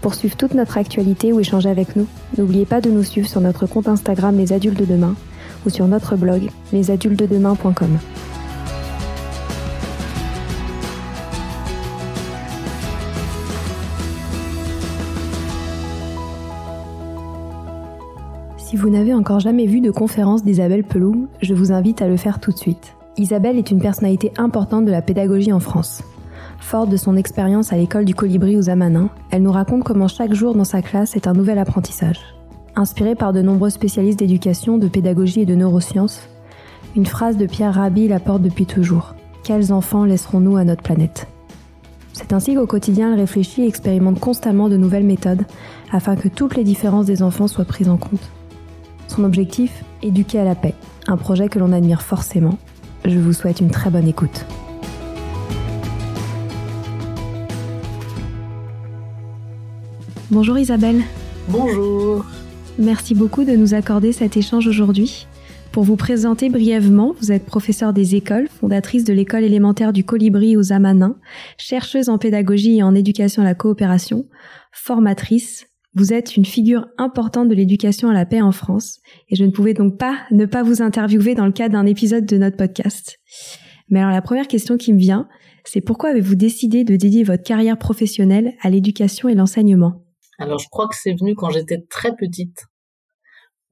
Pour suivre toute notre actualité ou échanger avec nous, n'oubliez pas de nous suivre sur notre compte Instagram Les Adultes de Demain ou sur notre blog lesadultesdedemain.com. Si vous n'avez encore jamais vu de conférence d'Isabelle Peloux, je vous invite à le faire tout de suite. Isabelle est une personnalité importante de la pédagogie en France. Forte de son expérience à l'école du colibri aux Amanins, elle nous raconte comment chaque jour dans sa classe est un nouvel apprentissage. Inspirée par de nombreux spécialistes d'éducation, de pédagogie et de neurosciences, une phrase de Pierre Rabhi la porte depuis toujours. Quels enfants laisserons-nous à notre planète? C'est ainsi qu'au quotidien, elle réfléchit et expérimente constamment de nouvelles méthodes afin que toutes les différences des enfants soient prises en compte. Son objectif? Éduquer à la paix, un projet que l'on admire forcément. Je vous souhaite une très bonne écoute. Bonjour Isabelle. Bonjour. Merci beaucoup de nous accorder cet échange aujourd'hui. Pour vous présenter brièvement, vous êtes professeure des écoles, fondatrice de l'école élémentaire du Colibri aux Amanins, chercheuse en pédagogie et en éducation à la coopération, formatrice. Vous êtes une figure importante de l'éducation à la paix en France et je ne pouvais donc pas ne pas vous interviewer dans le cadre d'un épisode de notre podcast. Mais alors la première question qui me vient, c'est pourquoi avez-vous décidé de dédier votre carrière professionnelle à l'éducation et l'enseignement? Alors, je crois que c'est venu quand j'étais très petite,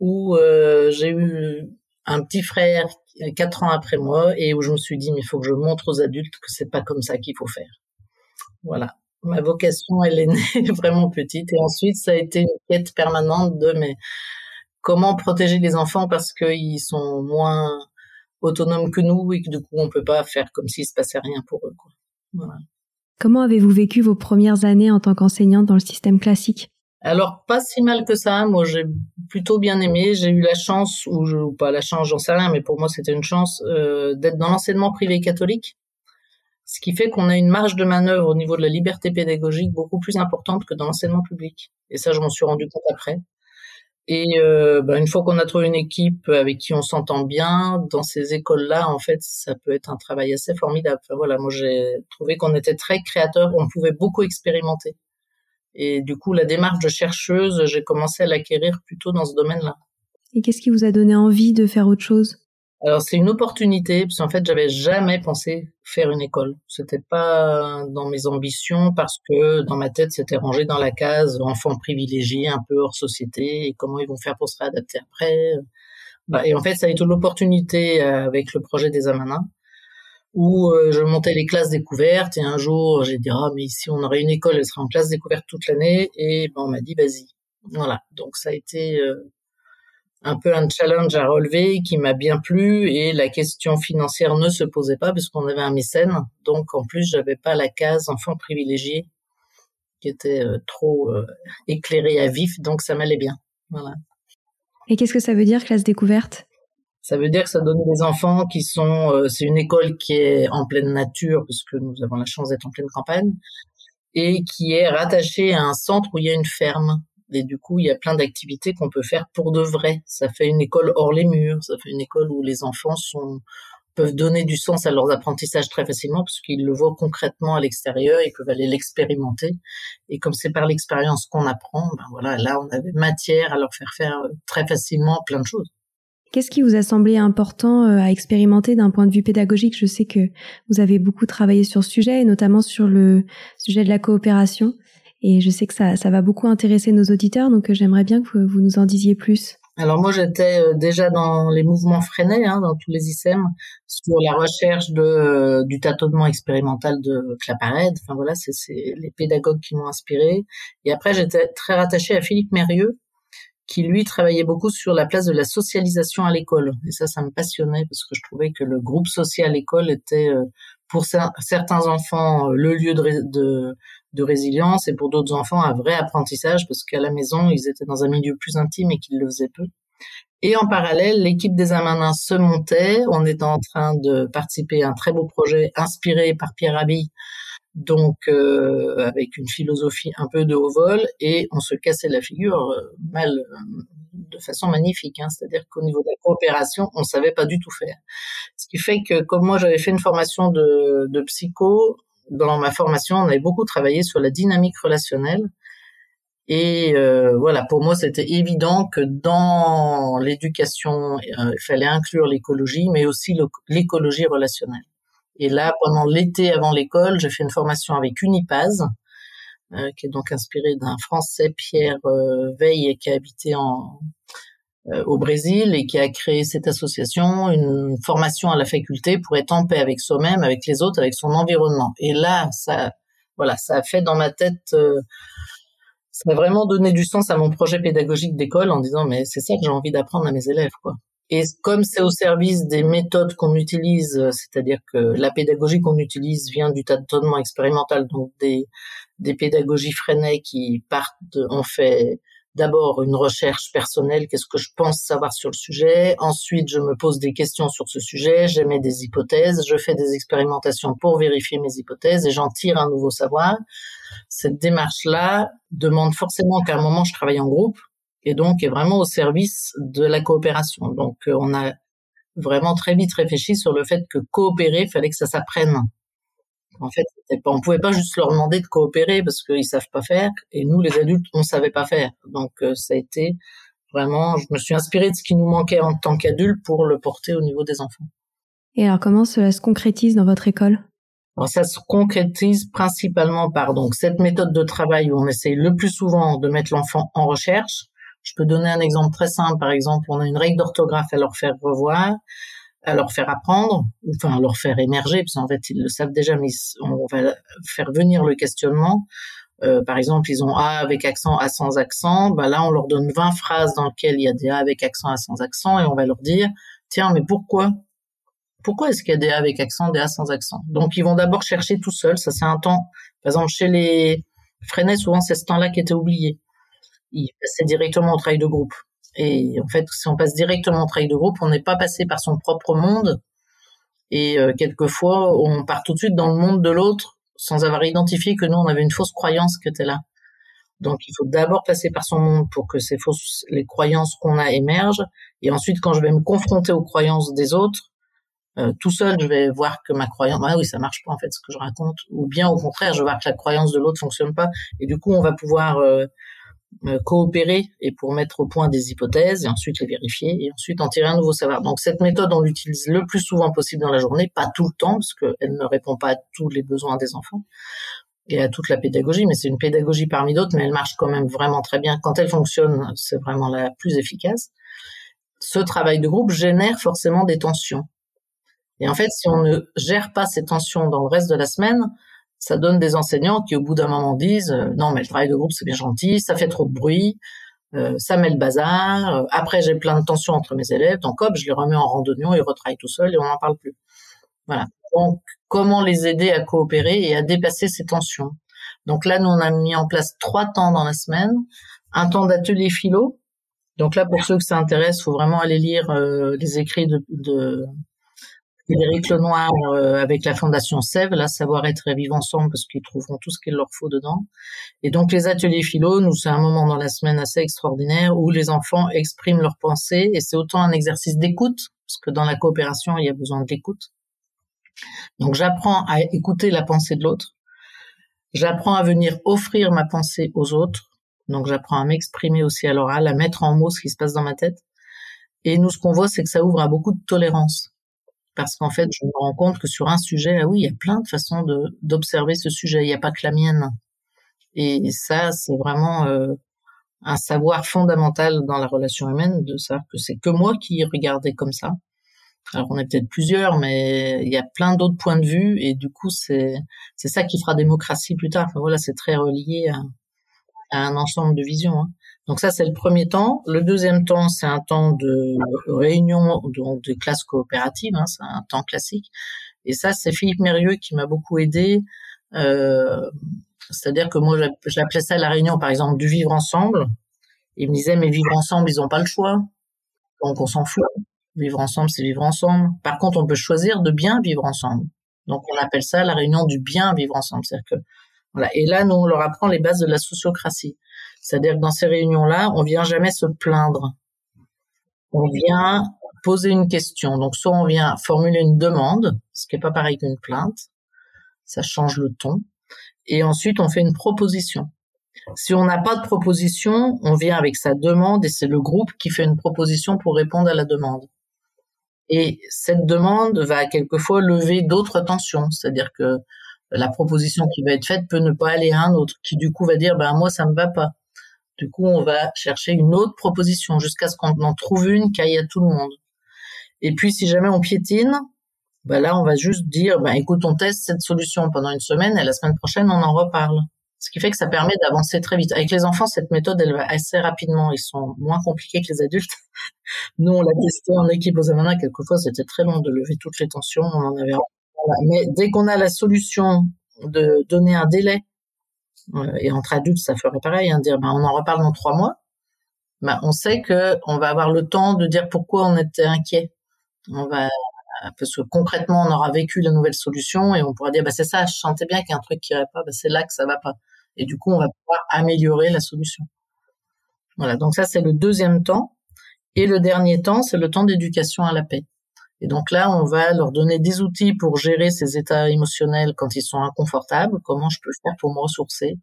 où euh, j'ai eu un petit frère quatre ans après moi et où je me suis dit, mais il faut que je montre aux adultes que c'est pas comme ça qu'il faut faire. Voilà. Ma vocation, elle est née vraiment petite et ensuite, ça a été une quête permanente de, mais comment protéger les enfants parce qu'ils sont moins autonomes que nous et que du coup, on peut pas faire comme s'il se passait rien pour eux. Comment avez-vous vécu vos premières années en tant qu'enseignante dans le système classique? Alors pas si mal que ça. Moi j'ai plutôt bien aimé. J'ai eu la chance ou, je, ou pas la chance, j'en sais rien, mais pour moi c'était une chance euh, d'être dans l'enseignement privé catholique, ce qui fait qu'on a une marge de manœuvre au niveau de la liberté pédagogique beaucoup plus importante que dans l'enseignement public. Et ça je m'en suis rendu compte après. Et euh, bah, une fois qu'on a trouvé une équipe avec qui on s'entend bien, dans ces écoles-là, en fait, ça peut être un travail assez formidable. Enfin, voilà, moi j'ai trouvé qu'on était très créateurs, on pouvait beaucoup expérimenter. Et du coup, la démarche de chercheuse, j'ai commencé à l'acquérir plutôt dans ce domaine-là. Et qu'est-ce qui vous a donné envie de faire autre chose? Alors c'est une opportunité parce qu'en fait j'avais jamais pensé faire une école. C'était pas dans mes ambitions parce que dans ma tête c'était rangé dans la case enfant privilégié, un peu hors société et comment ils vont faire pour se réadapter après. Bah, et en fait ça a été l'opportunité euh, avec le projet des Amanins où euh, je montais les classes découvertes et un jour j'ai dit ah mais ici on aurait une école elle serait en classe découverte toute l'année et ben, on m'a dit vas-y voilà donc ça a été euh, un peu un challenge à relever qui m'a bien plu et la question financière ne se posait pas parce qu'on avait un mécène. Donc en plus, j'avais pas la case enfant privilégié qui était euh, trop euh, éclairée à vif, donc ça m'allait bien. Voilà. Et qu'est-ce que ça veut dire classe découverte? Ça veut dire que ça donne des enfants qui sont euh, c'est une école qui est en pleine nature parce que nous avons la chance d'être en pleine campagne et qui est rattachée à un centre où il y a une ferme. Et du coup, il y a plein d'activités qu'on peut faire pour de vrai. Ça fait une école hors les murs. Ça fait une école où les enfants sont peuvent donner du sens à leurs apprentissages très facilement parce qu'ils le voient concrètement à l'extérieur, ils peuvent aller l'expérimenter. Et comme c'est par l'expérience qu'on apprend, ben voilà, là on avait matière à leur faire faire euh, très facilement plein de choses. Qu'est-ce qui vous a semblé important euh, à expérimenter d'un point de vue pédagogique? Je sais que vous avez beaucoup travaillé sur ce sujet, et notamment sur le sujet de la coopération. Et je sais que ça, ça va beaucoup intéresser nos auditeurs, donc euh, j'aimerais bien que vous, nous en disiez plus. alors moi j'étais euh, déjà dans les mouvements freinés, hein, dans tous les ICEM, sur la recherche de euh, du tâtonnement expérimental de Claparède. Enfin voilà, c'est les pédagogues qui m'ont inspiré. Et après j'étais très rattachée à Philippe Mérieux, qui lui travaillait beaucoup sur la place de la socialisation à l'école. Et ça, ça me passionnait parce que je trouvais que le groupe social école était euh, pour certains enfants le lieu de, de résilience et pour d'autres enfants un vrai apprentissage parce qu'à la maison ils étaient dans un milieu plus intime et qu'ils le faisaient peu. Et en parallèle, l'équipe des Amanins se montait. On était en train de participer à un très beau projet inspiré par Pierre Rabhi, donc euh, avec une philosophie un peu de haut vol, et on se cassait la figure euh, mal, euh, de façon magnifique. Hein. C'est-à-dire qu'au niveau de la coopération, on savait pas du tout faire. Ce qui fait que, comme moi j'avais fait une formation de psycho, dans ma formation, on avait beaucoup travaillé sur la dynamique relationnelle. Et euh, voilà, pour moi, c'était évident que dans l'éducation, euh, il fallait inclure l'écologie, mais aussi l'écologie relationnelle. Et là, pendant l'été avant l'école, j'ai fait une formation avec Unipaz, euh, qui est donc inspiré d'un Français, Pierre Veille, qui a habité en, euh, au Brésil et qui a créé cette association, une formation à la faculté pour être en paix avec soi-même, avec les autres, avec son environnement. Et là, ça, voilà, ça a fait dans ma tête, euh, ça a vraiment donné du sens à mon projet pédagogique d'école en disant mais c'est ça que j'ai envie d'apprendre à mes élèves, quoi. Et comme c'est au service des méthodes qu'on utilise, c'est-à-dire que la pédagogie qu'on utilise vient du tâtonnement expérimental, donc des, des pédagogies freinées qui partent, on fait d'abord une recherche personnelle, qu'est-ce que je pense savoir sur le sujet. Ensuite, je me pose des questions sur ce sujet, j'émets des hypothèses, je fais des expérimentations pour vérifier mes hypothèses et j'en tire un nouveau savoir. Cette démarche-là demande forcément qu'à un moment, je travaille en groupe et donc est vraiment au service de la coopération. Donc, euh, on a vraiment très vite réfléchi sur le fait que coopérer, fallait que ça s'apprenne. En fait, on pouvait pas juste leur demander de coopérer parce qu'ils savent pas faire, et nous, les adultes, on savait pas faire. Donc, euh, ça a été vraiment, je me suis inspirée de ce qui nous manquait en tant qu'adultes pour le porter au niveau des enfants. Et alors, comment cela se concrétise dans votre école? Alors ça se concrétise principalement par donc cette méthode de travail où on essaye le plus souvent de mettre l'enfant en recherche. Je peux donner un exemple très simple. Par exemple, on a une règle d'orthographe à leur faire revoir à leur faire apprendre, enfin à leur faire émerger, parce qu'en fait ils le savent déjà, mais on va faire venir le questionnement. Euh, par exemple, ils ont A avec accent, A sans accent. Bah là, on leur donne 20 phrases dans lesquelles il y a des A avec accent, A sans accent, et on va leur dire, tiens, mais pourquoi? Pourquoi est-ce qu'il y a des A avec accent, des A sans accent? Donc, ils vont d'abord chercher tout seuls. Ça, c'est un temps. Par exemple, chez les Freinet, souvent, c'est ce temps-là qui était oublié. Ils passaient directement au travail de groupe. Et en fait, si on passe directement au travail de groupe, on n'est pas passé par son propre monde. Et euh, quelquefois, on part tout de suite dans le monde de l'autre sans avoir identifié que nous, on avait une fausse croyance qui était là. Donc, il faut d'abord passer par son monde pour que ces fausses, les croyances qu'on a émergent. Et ensuite, quand je vais me confronter aux croyances des autres, euh, tout seul, je vais voir que ma croyance, ah oui, ça marche pas en fait ce que je raconte, ou bien au contraire, je vais voir que la croyance de l'autre fonctionne pas, et du coup, on va pouvoir euh, coopérer et pour mettre au point des hypothèses et ensuite les vérifier et ensuite en tirer un nouveau savoir. Donc cette méthode, on l'utilise le plus souvent possible dans la journée, pas tout le temps parce qu'elle ne répond pas à tous les besoins des enfants et à toute la pédagogie, mais c'est une pédagogie parmi d'autres, mais elle marche quand même vraiment très bien. Quand elle fonctionne, c'est vraiment la plus efficace. Ce travail de groupe génère forcément des tensions. Et en fait, si on ne gère pas ces tensions dans le reste de la semaine, ça donne des enseignants qui au bout d'un moment disent euh, non mais le travail de groupe c'est bien gentil, ça fait trop de bruit, euh, ça met le bazar. Euh, après j'ai plein de tensions entre mes élèves, donc hop je les remets en randonnion, ils retravaillent tout seuls et on n'en parle plus. Voilà. Donc comment les aider à coopérer et à dépasser ces tensions? Donc là nous on a mis en place trois temps dans la semaine, un temps d'atelier philo. Donc là pour ceux que ça intéresse, faut vraiment aller lire les écrits de, de Frédéric Lenoir euh, avec la Fondation Sève, là, Savoir-être et vivre ensemble, parce qu'ils trouveront tout ce qu'il leur faut dedans. Et donc, les ateliers philo, nous, c'est un moment dans la semaine assez extraordinaire où les enfants expriment leurs pensées, et c'est autant un exercice d'écoute, parce que dans la coopération, il y a besoin d'écoute. Donc, j'apprends à écouter la pensée de l'autre. J'apprends à venir offrir ma pensée aux autres. Donc, j'apprends à m'exprimer aussi à l'oral, à mettre en mots ce qui se passe dans ma tête. Et nous, ce qu'on voit, c'est que ça ouvre à beaucoup de tolérance parce qu'en fait, je me rends compte que sur un sujet, ah oui, il y a plein de façons d'observer ce sujet. Il n'y a pas que la mienne. Et ça, c'est vraiment, euh, un savoir fondamental dans la relation humaine, de savoir que c'est que moi qui regardais comme ça. Alors on est peut-être plusieurs, mais il y a plein d'autres points de vue et du coup c'est c'est ça qui fera démocratie plus tard. Enfin voilà, c'est très relié à, à, un ensemble de visions. Hein. Donc ça c'est le premier temps. Le deuxième temps c'est un temps de réunion donc de classe coopérative, hein, c'est un temps classique. Et ça c'est Philippe Mérieux qui m'a beaucoup aidé. Euh, c'est-à-dire que moi j'appelais ça la réunion par exemple du vivre ensemble. Il me disait mais vivre ensemble ils ont pas le choix, donc on s'en fout. Vivre ensemble, c'est vivre ensemble. Par contre, on peut choisir de bien vivre ensemble. Donc, on appelle ça la réunion du bien vivre ensemble. C'est-à-dire que, Et là, nous, on leur apprend les bases de la sociocratie. C'est-à-dire que dans ces réunions-là, on vient jamais se plaindre. On vient poser une question. Donc, soit on vient formuler une demande, ce qui est pas pareil qu'une plainte. Ça change le ton. Et ensuite, on fait une proposition. Si on n'a pas de proposition, on vient avec sa demande et c'est le groupe qui fait une proposition pour répondre à la demande. Et cette demande va quelquefois lever d'autres tensions, c'est-à-dire que la proposition qui va être faite peut ne pas aller à un autre, qui du coup va dire ben moi ça me va pas. Du coup on va chercher une autre proposition jusqu'à ce qu'on en trouve une qui aille à tout le monde. Et puis si jamais on piétine, ben là on va juste dire ben écoute on teste cette solution pendant une semaine et la semaine prochaine on en reparle. Ce qui fait que ça permet d'avancer très vite. Avec les enfants, cette méthode, elle va assez rapidement. Ils sont moins compliqués que les adultes. Nous, on l'a testé en équipe aux Amana. Quelquefois, c'était très long de lever toutes les tensions. On en avait. Mais dès qu'on a la solution de donner un délai, euh, et entre adultes, ça ferait pareil, hein, dire, ben, on en reparle dans trois mois. Ben, on sait que on va avoir le temps de dire pourquoi on était inquiet. Parce que concrètement, on aura vécu la nouvelle solution et on pourra dire, bah, c'est ça, je sentais bien qu'il y a un truc qui irait pas, bah, c'est là que ça va pas. Et du coup, on va pouvoir améliorer la solution. Voilà. Donc ça, c'est le deuxième temps. Et le dernier temps, c'est le temps d'éducation à la paix. Et donc là, on va leur donner des outils pour gérer ces états émotionnels quand ils sont inconfortables. Comment je peux faire pour me ressourcer?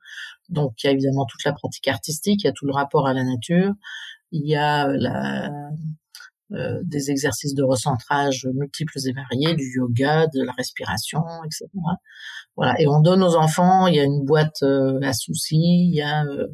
Donc, il y a évidemment toute la pratique artistique, il y a tout le rapport à la nature, il y a la, euh, des exercices de recentrage multiples et variés, du yoga, de la respiration, etc. Voilà. Et on donne aux enfants, il y a une boîte euh, à soucis, il y a euh,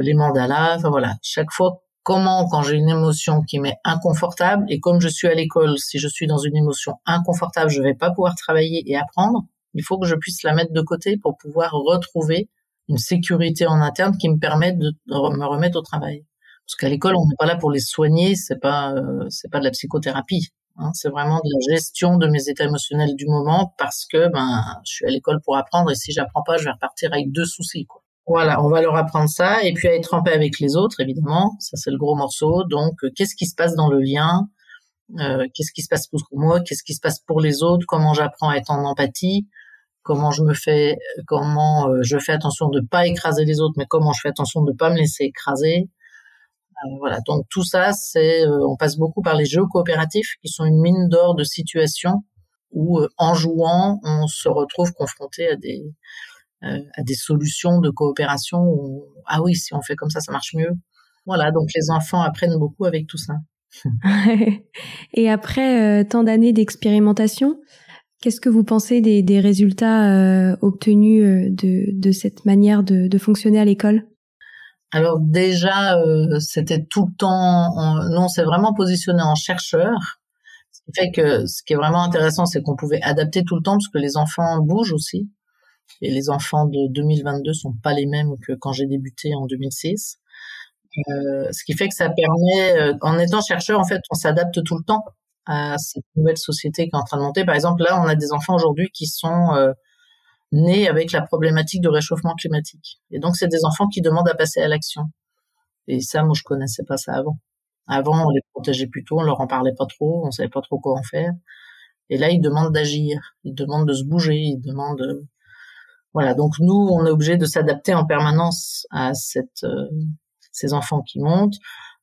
les mandalas, enfin voilà. Chaque fois, comment, quand j'ai une émotion qui m'est inconfortable, et comme je suis à l'école, si je suis dans une émotion inconfortable, je vais pas pouvoir travailler et apprendre, il faut que je puisse la mettre de côté pour pouvoir retrouver une sécurité en interne qui me permette de me remettre au travail. Parce qu'à l'école, on n'est pas là pour les soigner, c'est pas euh, c'est pas de la psychothérapie. Hein, c'est vraiment de la gestion de mes états émotionnels du moment parce que ben je suis à l'école pour apprendre et si j'apprends pas, je vais repartir avec deux soucis. Quoi. Voilà, on va leur apprendre ça et puis à être en paix avec les autres, évidemment. Ça c'est le gros morceau. Donc euh, qu'est-ce qui se passe dans le lien? Euh, Qu'est-ce qui se passe pour moi? Qu'est-ce qui se passe pour les autres? Comment j'apprends à être en empathie? Comment je me fais Comment je fais attention de pas écraser les autres, mais comment je fais attention de pas me laisser écraser? Euh, voilà, donc tout ça, c'est, euh, on passe beaucoup par les jeux coopératifs qui sont une mine d'or de situations où, euh, en jouant, on se retrouve confronté à des à des solutions de coopération où, ah oui, si on fait comme ça, ça marche mieux. Voilà, donc les enfants apprennent beaucoup avec tout ça. Et après tant d'années d'expérimentation, qu'est-ce que vous pensez des, des résultats obtenus de, de cette manière de, de fonctionner à l'école? Alors déjà, euh, c'était tout le temps, on, nous on s'est vraiment positionné en chercheur, ce qui fait que ce qui est vraiment intéressant, c'est qu'on pouvait adapter tout le temps parce que les enfants bougent aussi. Et les enfants de 2022 sont pas les mêmes que quand j'ai débuté en 2006. Euh, ce qui fait que ça permet, euh, en étant chercheur, en fait, on s'adapte tout le temps à cette nouvelle société qui est en train de monter. Par exemple, là, on a des enfants aujourd'hui qui sont euh, nés avec la problématique du réchauffement climatique. Et donc, c'est des enfants qui demandent à passer à l'action. Et ça, moi, je connaissais pas ça avant. Avant, on les protégeait plutôt, on leur en parlait pas trop, on savait pas trop quoi en faire. Et là, ils demandent d'agir, ils demandent de se bouger, ils demandent. Voilà. Donc nous, on est obligé de s'adapter en permanence à cette euh, ces enfants qui montent.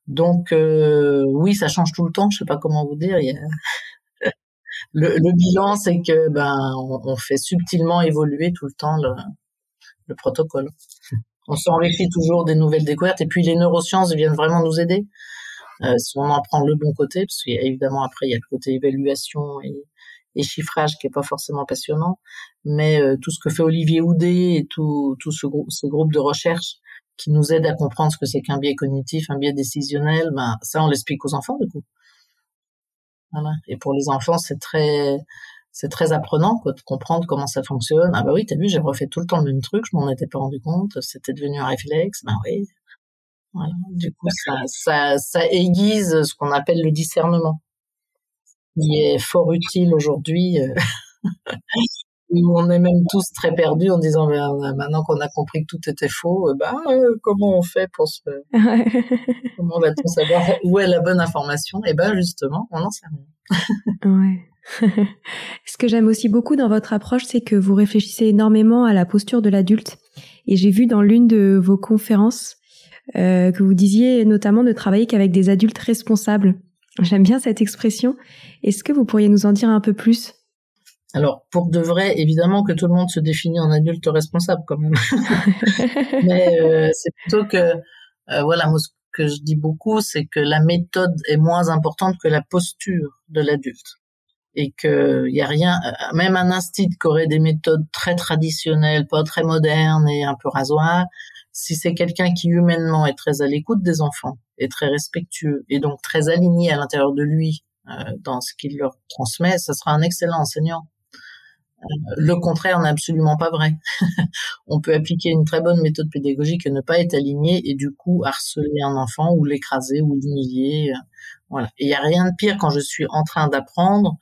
Donc euh, oui, ça change tout le temps. Je sais pas comment vous dire. A le, bilan, c'est que ben on, fait subtilement évoluer tout le temps le, protocole. On s'enrichit toujours des nouvelles découvertes et puis les neurosciences viennent vraiment nous aider. Euh, si on en prend le bon côté, parce qu'évidemment après il y a le côté évaluation et, chiffrage qui est pas forcément passionnant, mais euh, tout ce que fait Olivier Houdet et tout, tout ce, groupe, ce groupe de recherche qui nous aident à comprendre ce que c'est qu'un biais cognitif, un biais décisionnel, ben ça on l'explique aux enfants du coup. Voilà. Et pour les enfants, c'est très c'est très apprenant quoi, de comprendre comment ça fonctionne. Ah bah oui, t'as vu, j'ai refait tout le temps le même truc, je m'en étais pas rendu compte, c'était devenu un réflexe. Ben oui. Voilà. Du coup, ça, ça, ça aiguise ce qu'on appelle le discernement, qui est fort utile aujourd'hui. Euh, où on est même tous très perdus en disant ben, maintenant qu'on a compris que tout était faux, bah comment on fait pour se comment va-t-on savoir où est la bonne information? Et eh ben justement, on n'en sait rien. ouais. Ce que j'aime aussi beaucoup dans votre approche, c'est que vous réfléchissez énormément à la posture de l'adulte. Et j'ai vu dans l'une de vos conférences euh, que vous disiez notamment de travailler qu'avec des adultes responsables. J'aime bien cette expression. Est-ce que vous pourriez nous en dire un peu plus? Alors, pour de vrai, évidemment que tout le monde se définit en adulte responsable quand même. Mais euh, c'est plutôt que, euh, voilà, moi, ce que je dis beaucoup, c'est que la méthode est moins importante que la posture de l'adulte. Et qu'il y a rien, euh, même un instinct qui aurait des méthodes très traditionnelles, pas très modernes et un peu rasoir, si c'est quelqu'un qui humainement est très à l'écoute des enfants, est très respectueux et donc très aligné à l'intérieur de lui dans ce qu'il leur transmet, ce sera un excellent enseignant. Le contraire n'est absolument pas vrai. on peut appliquer une très bonne méthode pédagogique et ne pas être aligné et du coup harceler un enfant ou l'écraser ou l'humilier. Euh, voilà. Il n'y a rien de pire quand je suis en train d'apprendre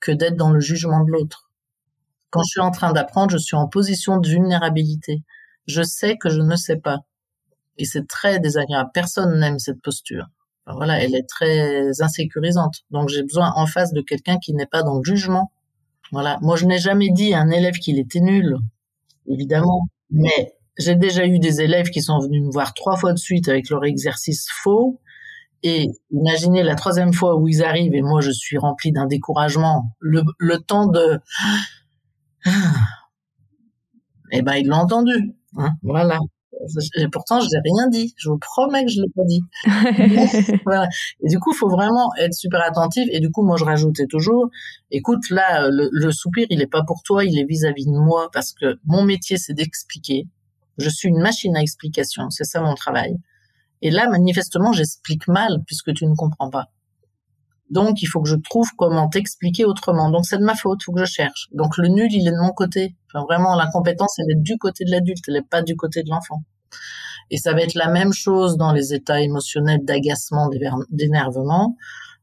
que d'être dans le jugement de l'autre. Quand je suis en train d'apprendre, je suis en position de vulnérabilité. Je sais que je ne sais pas. Et c'est très désagréable. Personne n'aime cette posture. voilà, elle est très insécurisante. Donc j'ai besoin en face de quelqu'un qui n'est pas dans le jugement, voilà. Moi, je n'ai jamais dit à un élève qu'il était nul, évidemment. Mais j'ai déjà eu des élèves qui sont venus me voir trois fois de suite avec leur exercice faux. Et imaginez la troisième fois où ils arrivent et moi je suis rempli d'un découragement. Le, le temps de, eh ben ils l'ont entendu. Hein, voilà. Et pourtant, je n'ai rien dit. Je vous promets que je l'ai pas dit. voilà. Et du coup, il faut vraiment être super attentif. Et du coup, moi, je rajoutais toujours, écoute, là, le, soupir, il n'est pas pour toi, il est vis-à-vis de moi, parce que mon métier, c'est d'expliquer. Je suis une machine à explication. C'est ça mon travail. Et là, manifestement, j'explique mal puisque tu ne comprends pas. Donc, il faut que je trouve comment t'expliquer autrement. Donc, c'est de ma faute, il faut que je cherche. Donc, le nul, il est de mon côté. Enfin, vraiment, l'incompétence, elle est du côté de l'adulte, elle n'est pas du côté de l'enfant. Et ça va être la même chose dans les états émotionnels d'agacement, d'énervement.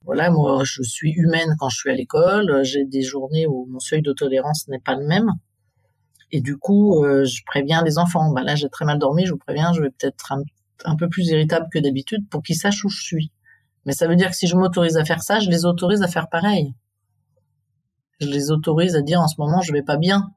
Voilà, moi, je suis humaine quand je suis à l'école. J'ai des journées où mon seuil de tolérance n'est pas le même. Et du coup, euh, je préviens les enfants. Bah là, j'ai très mal dormi, je vous préviens, je vais peut-être un, un peu plus irritable que d'habitude pour qu'ils sachent où je suis. Mais ça veut dire que si je m'autorise à faire ça, je les autorise à faire pareil. Je les autorise à dire en ce moment je vais pas bien.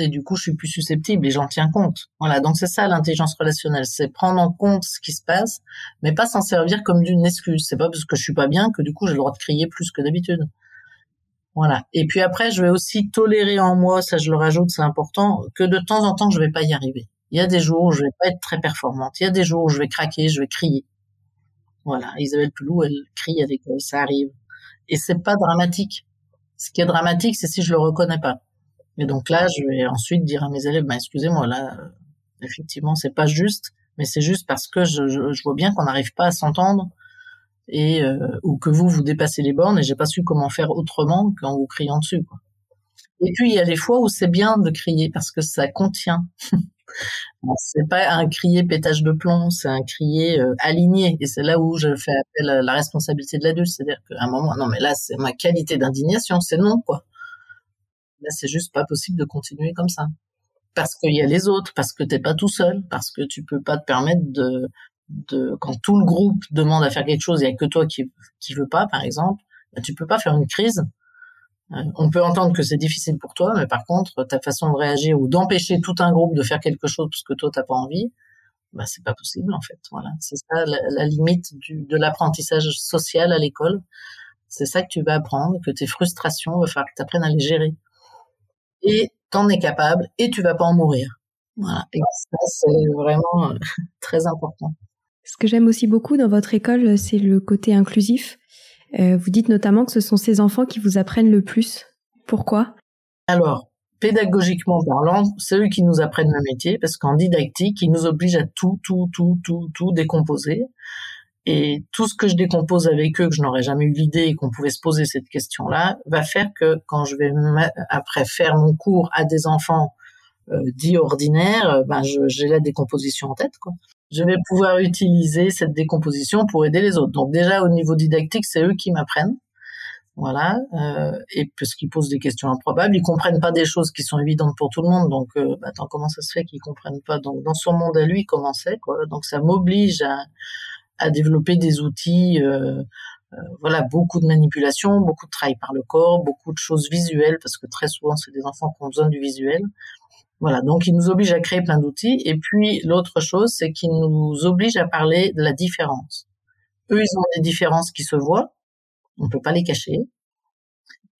Et du coup, je suis plus susceptible et j'en tiens compte. Voilà. Donc c'est ça l'intelligence relationnelle, c'est prendre en compte ce qui se passe, mais pas s'en servir comme d'une excuse. C'est pas parce que je suis pas bien que du coup j'ai le droit de crier plus que d'habitude. Voilà. Et puis après, je vais aussi tolérer en moi, ça je le rajoute, c'est important, que de temps en temps je vais pas y arriver. Il y a des jours où je vais pas être très performante. Il y a des jours où je vais craquer, je vais crier. Voilà, Isabelle Pelou, elle crie avec elle, ça arrive. Et c'est pas dramatique. Ce qui est dramatique, c'est si je le reconnais pas. Et donc là, je vais ensuite dire à mes élèves, bah, excusez-moi, là, euh, effectivement, c'est pas juste, mais c'est juste parce que je, je, vois bien qu'on n'arrive pas à s'entendre et euh, ou que vous vous dépassez les bornes et j'ai pas su comment faire autrement qu'en vous criant dessus. Quoi. Et puis il y a des fois où c'est bien de crier parce que ça contient. c'est pas un crier pétage de plomb, c'est un crier euh, aligné. Et c'est là où je fais appel à la responsabilité de l'adulte. C'est-à-dire qu'à un moment, non, mais là, c'est ma qualité d'indignation, c'est non, quoi. Là, c'est juste pas possible de continuer comme ça. Parce qu'il y a les autres, parce que t'es pas tout seul, parce que tu peux pas te permettre de, de, quand tout le groupe demande à faire quelque chose, il y a que toi qui, qui veux pas, par exemple, bah, tu peux pas faire une crise on peut entendre que c'est difficile pour toi, mais par contre, ta façon de réagir ou d'empêcher tout un groupe de faire quelque chose parce que toi t'as pas envie, bah c'est pas possible en fait. Voilà, c'est ça la, limite de l'apprentissage social à l'école. C'est ça que tu vas apprendre, que tes frustrations, va falloir que tu à les gérer. Et t'en es capable et tu vas pas en mourir. Voilà, et ça c'est vraiment euh, très important. Ce que j'aime aussi beaucoup dans votre école, c'est le côté inclusif. Euh, vous dites notamment que ce sont ces enfants qui vous apprennent le plus. Pourquoi? Alors, pédagogiquement parlant, c'est eux qui nous apprennent le métier parce qu'en didactique, ils nous obligent à tout, tout, tout, tout, tout décomposer. Et tout ce que je décompose avec eux, que je n'aurais jamais eu l'idée et qu'on pouvait se poser cette question-là, va faire que quand je vais après faire mon cours à des enfants euh, dits ordinaires, euh, ben j'ai la décomposition en tête. Quoi. Je vais pouvoir utiliser cette décomposition pour aider les autres. Donc déjà au niveau didactique, c'est eux qui m'apprennent. Voilà, euh, et parce qu'ils posent des questions improbables, ils comprennent pas des choses qui sont évidentes pour tout le monde. Donc, euh, bah, attends, comment ça se fait qu'ils comprennent pas? Donc, dans son monde à lui, comment c'est quoi? Donc, ça m'oblige à, à développer des outils, euh, euh, voilà, beaucoup de manipulation, beaucoup de travail par le corps, beaucoup de choses visuelles, parce que très souvent, c'est des enfants qui ont besoin du visuel. Voilà, donc ils nous obligent à créer plein d'outils. Et puis l'autre chose, c'est qu'ils nous obligent à parler de la différence. Eux, ils ont des différences qui se voient, on peut pas les cacher.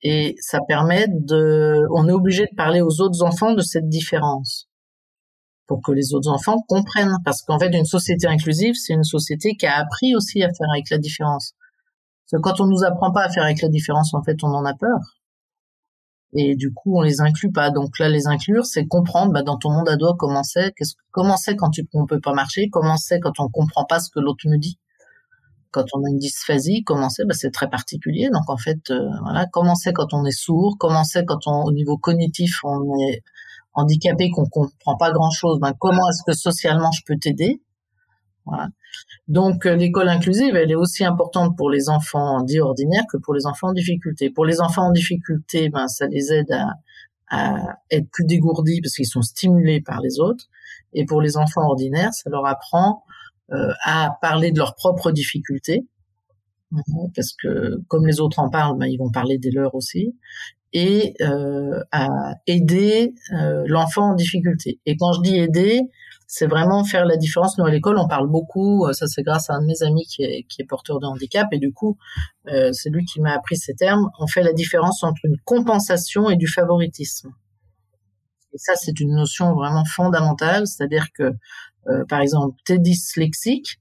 Et ça permet de, on est obligé de parler aux autres enfants de cette différence pour que les autres enfants comprennent. Parce qu'en fait, une société inclusive, c'est une société qui a appris aussi à faire avec la différence. Parce que quand on nous apprend pas à faire avec la différence, en fait, on en a peur. Et du coup, on les inclut pas. Donc là, les inclure, c'est comprendre, bah, dans ton monde à doigt, comment c'est, qu'est-ce, comment c'est quand tu, on peut pas marcher, comment c'est quand on comprend pas ce que l'autre me dit. Quand on a une dysphasie, comment c'est, bah, c'est très particulier. Donc en fait, euh, voilà, comment c'est quand on est sourd, comment c'est quand on, au niveau cognitif, on est handicapé, qu'on comprend pas grand chose, ben comment est-ce que socialement je peux t'aider? Donc euh, l'école inclusive, elle est aussi importante pour les enfants dits ordinaires que pour les enfants en difficulté. Pour les enfants en difficulté, ben ça les aide à, être plus dégourdis parce qu'ils sont stimulés par les autres. Et pour les enfants ordinaires, ça leur apprend euh, à parler de leurs propres difficultés, parce que comme les autres en parlent, ben, ils vont parler des leurs aussi et euh, à aider l'enfant en difficulté. Et quand je dis aider, c'est vraiment faire la différence. Nous à l'école, on parle beaucoup. Euh, ça, c'est grâce à un de mes amis qui est, porteur de handicap, et du coup, euh, c'est lui qui m'a appris ces termes. On fait la différence entre une compensation et du favoritisme. Et ça, c'est une notion vraiment fondamentale. C'est-à-dire que, euh, par exemple, t'es dyslexique.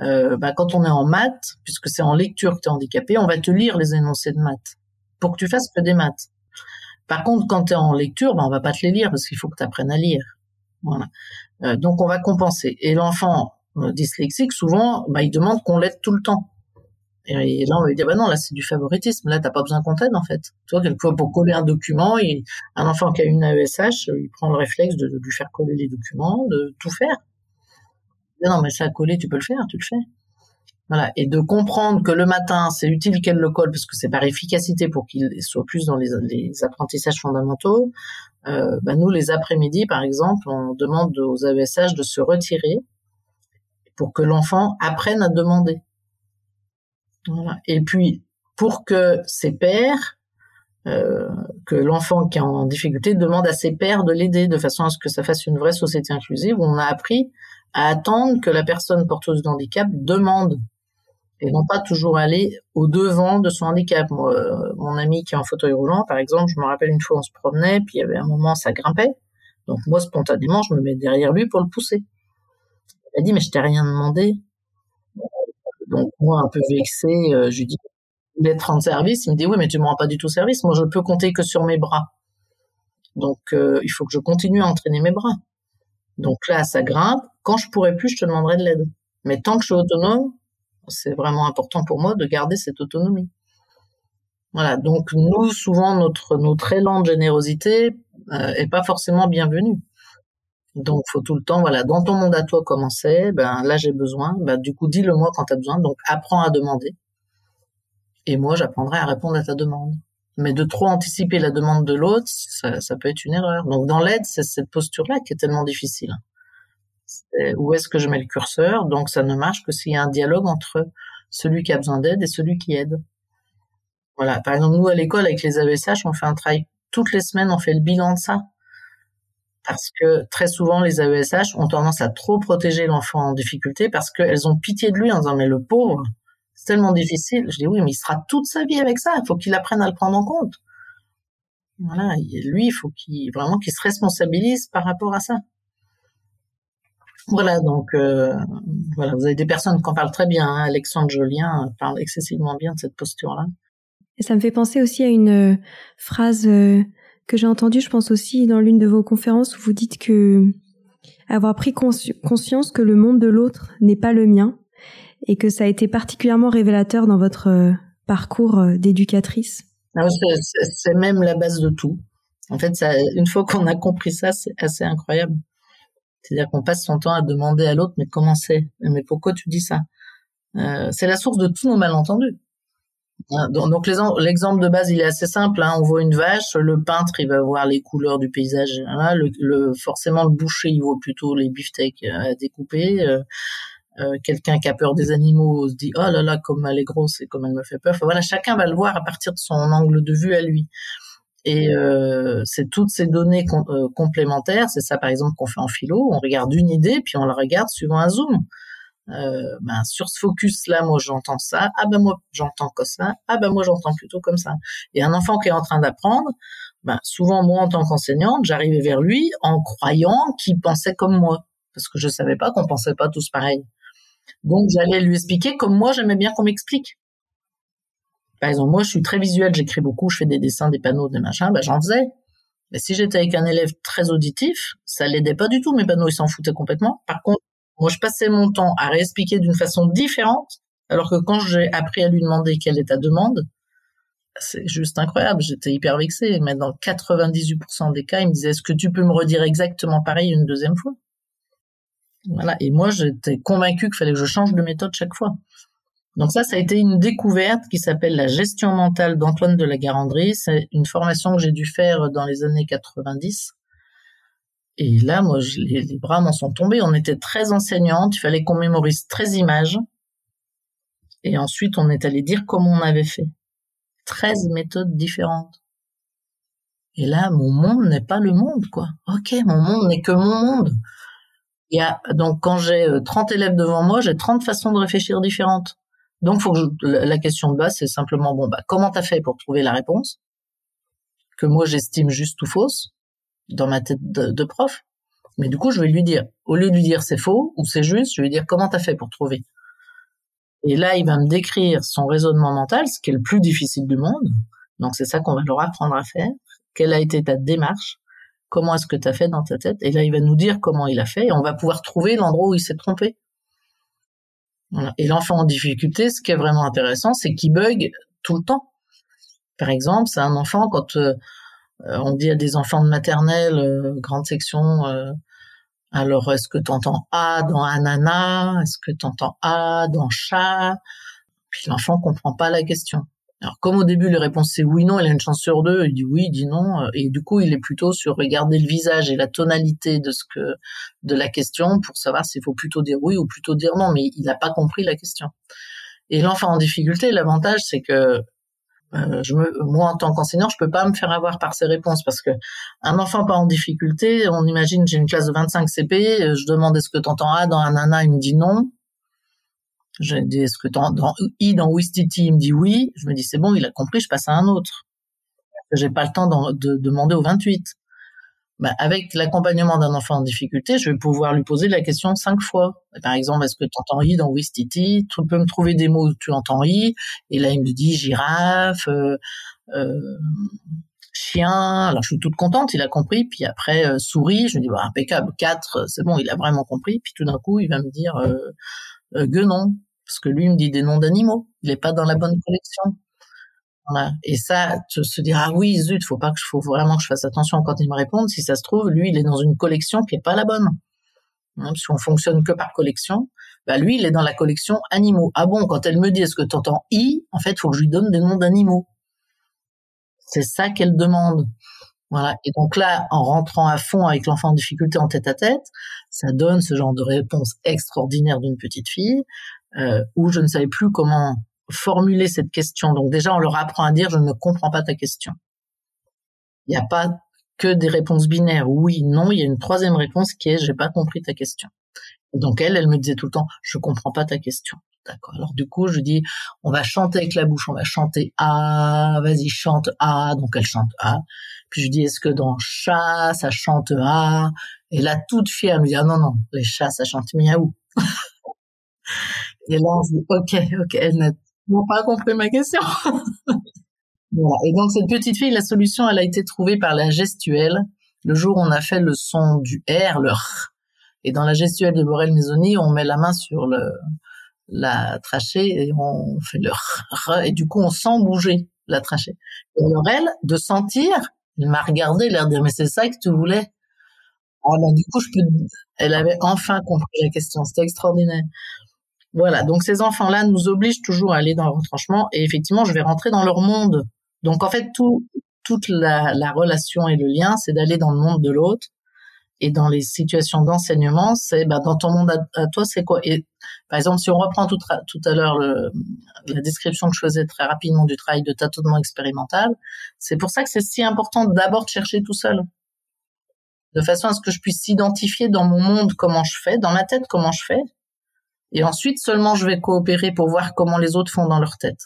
Euh, bah, quand on est en maths, puisque c'est en lecture que tu es handicapé, on va te lire les énoncés de maths pour que tu fasses que des maths. Par contre, quand tu es en lecture, ben, on va pas te les lire parce qu'il faut que tu apprennes à lire. Voilà. Euh, donc, on va compenser. Et l'enfant euh, dyslexique, souvent, ben, il demande qu'on l'aide tout le temps. Et, là, on lui dire, bah non, là, c'est du favoritisme. Là, t'as pas besoin qu'on t'aide, en fait. Tu vois, quelquefois, pour coller un document, un enfant qui a une AESH, il prend le réflexe de, de lui faire coller les documents, de tout faire. Non, mais ça, coller, tu peux le faire, tu le fais. Voilà, et de comprendre que le matin, c'est utile qu'elle le colle parce que c'est par efficacité pour qu'il soit plus dans les, apprentissages fondamentaux. Euh, bah nous, les après-midi, par exemple, on demande aux AESH de se retirer pour que l'enfant apprenne à demander. Voilà. Et puis, pour que ses pères, euh, que l'enfant qui est en difficulté demande à ses pères de l'aider de façon à ce que ça fasse une vraie société inclusive on a appris à attendre que la personne porteuse de handicap demande et non pas toujours aller au devant de son handicap. Euh, mon ami qui est en fauteuil roulant, par exemple, je me rappelle une fois on se promenait, puis il y avait un moment ça grimpait. Donc moi spontanément, je me mets derrière lui pour le pousser. Il a dit mais je t'ai rien demandé. Donc moi un peu vexé, euh, je lui dis il est en service. Il me dit oui mais tu me rends pas du tout service. Moi je peux compter que sur mes bras. Donc euh, il faut que je continue à entraîner mes bras. Donc là ça grimpe. Quand je pourrai plus, je te demanderai de l'aide. Mais tant que je suis autonome, c'est vraiment important pour moi de garder cette autonomie. Voilà. Donc nous, souvent, notre notre élan de générosité euh, est pas forcément bienvenu. Donc faut tout le temps, voilà, dans ton monde à toi, comment c'est Ben là j'ai besoin. Ben du coup dis-le-moi quand tu as besoin. Donc apprends à demander. Et moi j'apprendrai à répondre à ta demande. Mais de trop anticiper la demande de l'autre, ça, ça peut être une erreur. Donc dans l'aide, c'est cette posture-là qui est tellement difficile où est-ce que je mets le curseur. Donc ça ne marche que s'il y a un dialogue entre celui qui a besoin d'aide et celui qui aide. Voilà. Par exemple, nous à l'école avec les AESH, on fait un travail toutes les semaines, on fait le bilan de ça. Parce que très souvent, les AESH ont tendance à trop protéger l'enfant en difficulté parce qu'elles ont pitié de lui en disant mais le pauvre, c'est tellement difficile. Je dis oui, mais il sera toute sa vie avec ça. Il faut qu'il apprenne à le prendre en compte. Voilà. lui, il faut qu'il vraiment qu'il se responsabilise par rapport à ça. Voilà, donc euh, voilà, vous avez des personnes qui en parlent très bien. Hein. Alexandre Jolien parle excessivement bien de cette posture-là. Et ça me fait penser aussi à une euh, phrase euh, que j'ai entendu, je pense aussi dans l'une de vos conférences où vous dites que avoir pris conscience que le monde de l'autre n'est pas le mien et que ça a été particulièrement révélateur dans votre euh, parcours euh, d'éducatrice. Ah c'est même la base de tout. En fait, ça, une fois qu'on a compris ça, c'est assez incroyable. C'est-à-dire qu'on passe son temps à demander à l'autre, mais comment c'est? Mais pourquoi tu dis ça? Euh, C'est la source de tous nos malentendus. Hein, donc l'exemple de base, il est assez simple. Hein. On voit une vache, le peintre, il va voir les couleurs du paysage. le, forcément, le boucher, il voit plutôt les beefsteaks euh, à découper. Euh, euh, quelqu'un qui a peur des animaux se dit oh là là comme elle est grosse et comme elle me fait peur. Voilà, chacun va le voir à partir de son angle de vue à lui. Et c'est toutes ces données complémentaires. C'est ça, par exemple, qu'on fait en philo. On regarde une idée, puis on la regarde suivant un zoom. Euh, ben, sur ce focus-là, moi j'entends ça, ah ben moi j'entends que ça, ah ben moi j'entends plutôt comme ça. Et un enfant qui est en train d'apprendre, ben, souvent moi en tant qu'enseignante, j'arrivais vers lui en croyant qu'il pensait comme moi, parce que je savais pas qu'on pensait pas tous pareil. Donc j'allais lui expliquer comme moi j'aimais bien qu'on m'explique. Par exemple, moi je suis très visuel, j'écris beaucoup, je fais des dessins, des panneaux, des machins, ben j'en faisais. Mais si j'étais avec un élève très auditif, ça l'aidait pas du tout, mes panneaux, ils s'en foutaient complètement. Par contre, moi, je passais mon temps à réexpliquer d'une façon différente, alors que quand j'ai appris à lui demander quelle est ta demande, c'est juste incroyable. J'étais hyper vexée. Mais dans 98% des cas, il me disait, est-ce que tu peux me redire exactement pareil une deuxième fois? Voilà. Et moi, j'étais convaincue qu'il fallait que je change de méthode chaque fois. Donc ça, ça a été une découverte qui s'appelle la gestion mentale d'Antoine de la Garandrie. C'est une formation que j'ai dû faire dans les années 90 et là, moi, les, bras m'en sont tombés. On était très enseignantes. Il fallait qu'on mémorise 13 images. Et ensuite, on est allé dire comment on avait fait. 13 méthodes différentes. Et là, mon monde n'est pas le monde, quoi. Ok, mon monde n'est que mon monde. Il y a, donc, quand j'ai 30 euh, élèves devant moi, j'ai 30 façons de réfléchir différentes. Donc, faut que la question de base, c'est simplement, bon, bah, comment t'as fait pour trouver la réponse? Que moi, j'estime juste ou fausse dans ma tête de, prof? Mais du coup, je vais lui dire, au lieu de lui dire c'est faux ou c'est juste, je vais lui dire comment t'as fait pour trouver. Et là, il va me décrire son raisonnement mental, ce qui est le plus difficile du monde. Donc c'est ça qu'on va leur apprendre à faire. Quelle a été ta démarche? Comment est-ce que tu as fait dans ta tête? Et là, il va nous dire comment il a fait et on va pouvoir trouver l'endroit où il s'est trompé. Et l'enfant en difficulté, ce qui est vraiment intéressant, c'est qu'il bug tout le temps. Par exemple, c'est un enfant quand euh, euh, on dit à des enfants de maternelle, euh, grande section, alors est-ce que tu entends A dans ananas Est-ce que tu entends A dans chat? Puis l'enfant comprend pas la question. Alors comme au début les réponses c'est oui non, il a une chance sur deux, il dit oui, il dit non, et du coup il est plutôt sur regarder le visage et la tonalité de ce que de la question pour savoir s'il faut plutôt dire oui ou plutôt dire non, mais il n'a pas compris la question. Et l'enfant en difficulté, l'avantage c'est que euh, je me, moi, en tant qu'enseignant, je peux pas me faire avoir par ces réponses parce que un enfant pas en difficulté, on imagine j'ai une classe de 25 CP, euh, je demande est-ce que tu entends A dans un nana, il me dit non. Je dis est-ce que dans I dans Wistiti, il me dit oui. Je me dis c'est bon, il a compris, je passe à un autre. J'ai pas le temps de demander au 28 bah, avec l'accompagnement d'un enfant en difficulté, je vais pouvoir lui poser la question cinq fois. Par exemple, est-ce que tu entends i dans Wistiti? Tu peux me trouver des mots où tu entends i Et là, il me dit girafe, euh, euh, chien. Alors, je suis toute contente, il a compris. Puis après, euh, souris, je me dis, bah, impeccable, quatre, c'est bon, il a vraiment compris. Puis tout d'un coup, il va me dire euh, euh, guenon, parce que lui, il me dit des noms d'animaux. Il n'est pas dans la bonne collection. Et ça, se dire ah oui zut, faut pas que faut vraiment que je fasse attention quand il me répond. Si ça se trouve, lui, il est dans une collection qui est pas la bonne. Hein, parce qu'on fonctionne que par collection. Bah lui, il est dans la collection animaux. Ah bon, quand elle me dit est-ce que tu entends i, en fait, faut que je lui donne des noms d'animaux. C'est ça qu'elle demande. Voilà. Et donc là, en rentrant à fond avec l'enfant en difficulté en tête à tête, ça donne ce genre de réponse extraordinaire d'une petite fille euh, où je ne savais plus comment formuler cette question. Donc déjà, on leur apprend à dire je ne comprends pas ta question. Il n'y a pas que des réponses binaires, oui, non. Il y a une troisième réponse qui est j'ai pas compris ta question. donc elle, elle me disait tout le temps je comprends pas ta question. D'accord. Alors du coup, je dis on va chanter avec la bouche, on va chanter ah, vas-y chante ah. Donc elle chante ah. Puis je dis est-ce que dans chat ça chante ah Et là toute fière, elle me dit ah non non, les chats ça chante miaou. Et là on se dit ok ok, elle n'a pas compris ma question. Et donc cette petite fille, la solution, elle a été trouvée par la gestuelle. Le jour où on a fait le son du R, le R. Et dans la gestuelle de Borel Maisoni, on met la main sur la trachée et on fait le R, et du coup on sent bouger la trachée. Et alors elle, de sentir, elle m'a regardé, l'air de dire mais c'est ça que tu voulais? Ah ben du coup je peux. Elle avait enfin compris la question. C'était extraordinaire. Voilà. Donc ces enfants-là nous obligent toujours à aller dans le retranchement et effectivement je vais rentrer dans leur monde. Donc en fait tout toute la, la relation et le lien, c'est d'aller dans le monde de l'autre. Et dans les situations d'enseignement, c'est bah, dans ton monde à, toi, c'est quoi? Et par exemple, si on reprend tout, tout à l'heure la description que je faisais très rapidement du travail de tâtonnement expérimental, c'est pour ça que c'est si important d'abord de chercher tout seul, de façon à ce que je puisse identifier dans mon monde comment je fais, dans ma tête comment je fais, et ensuite seulement je vais coopérer pour voir comment les autres font dans leur tête.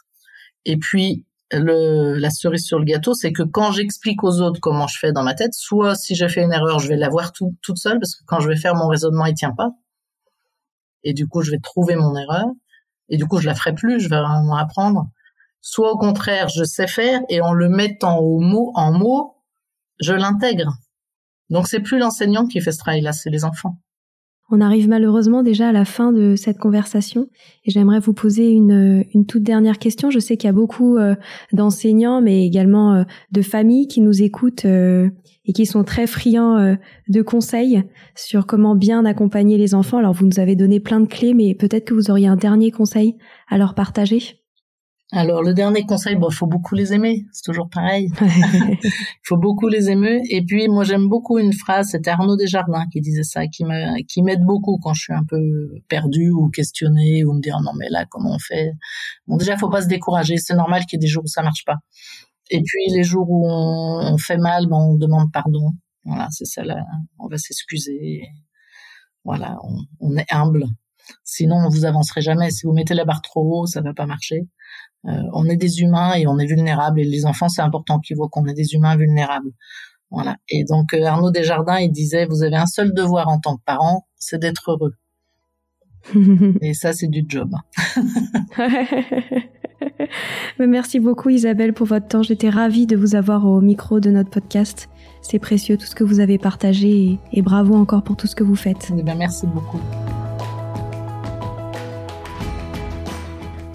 Et puis le, la cerise sur le gâteau, c'est que quand j'explique aux autres comment je fais dans ma tête, soit si j'ai fait une erreur, je vais la voir tout, toute seule parce que quand je vais faire mon raisonnement, il tient pas. Et du coup, je vais trouver mon erreur. Et du coup, je la ferai plus, je vais vraiment apprendre. Soit au contraire, je sais faire et en le mettant au mot, en mots, je l'intègre. Donc c'est plus l'enseignant qui fait ce travail-là, c'est les enfants. On arrive malheureusement déjà à la fin de cette conversation et j'aimerais vous poser une, une, toute dernière question. Je sais qu'il y a beaucoup euh, d'enseignants, mais également euh, de familles qui nous écoutent euh, et qui sont très friands de conseils sur comment bien accompagner les enfants. Alors vous nous avez donné plein de clés, mais peut-être que vous auriez un dernier conseil à leur partager. Alors le dernier conseil, bon, faut beaucoup les aimer, c'est toujours pareil. Il faut beaucoup les aimer. Et puis moi j'aime beaucoup une phrase, c'était Arnaud Desjardins qui disait ça, qui qui m'aide beaucoup quand je suis un peu perdu ou questionné ou me dire non mais là comment on fait? Bon déjà faut pas se décourager, c'est normal qu'il y ait des jours où ça marche pas. Et puis les jours où on, fait mal, bon, on demande pardon. Voilà, c'est ça là, on va s'excuser. Voilà, on, on est humble. Sinon, vous avancerez jamais. Si vous mettez la barre trop haut, ça va pas marcher. Euh, on est des humains et on est vulnérables. Et les enfants, c'est important qu'ils voient qu'on est des humains vulnérables. Voilà. Et donc euh, Arnaud Desjardins, il disait, vous avez un seul devoir en tant que parent, c'est d'être heureux. et ça, c'est du job. Merci beaucoup Isabelle pour votre temps. J'étais ravie de vous avoir au micro de notre podcast. C'est précieux tout ce que vous avez partagé et, bravo encore pour tout ce que vous faites. Eh bien, merci beaucoup.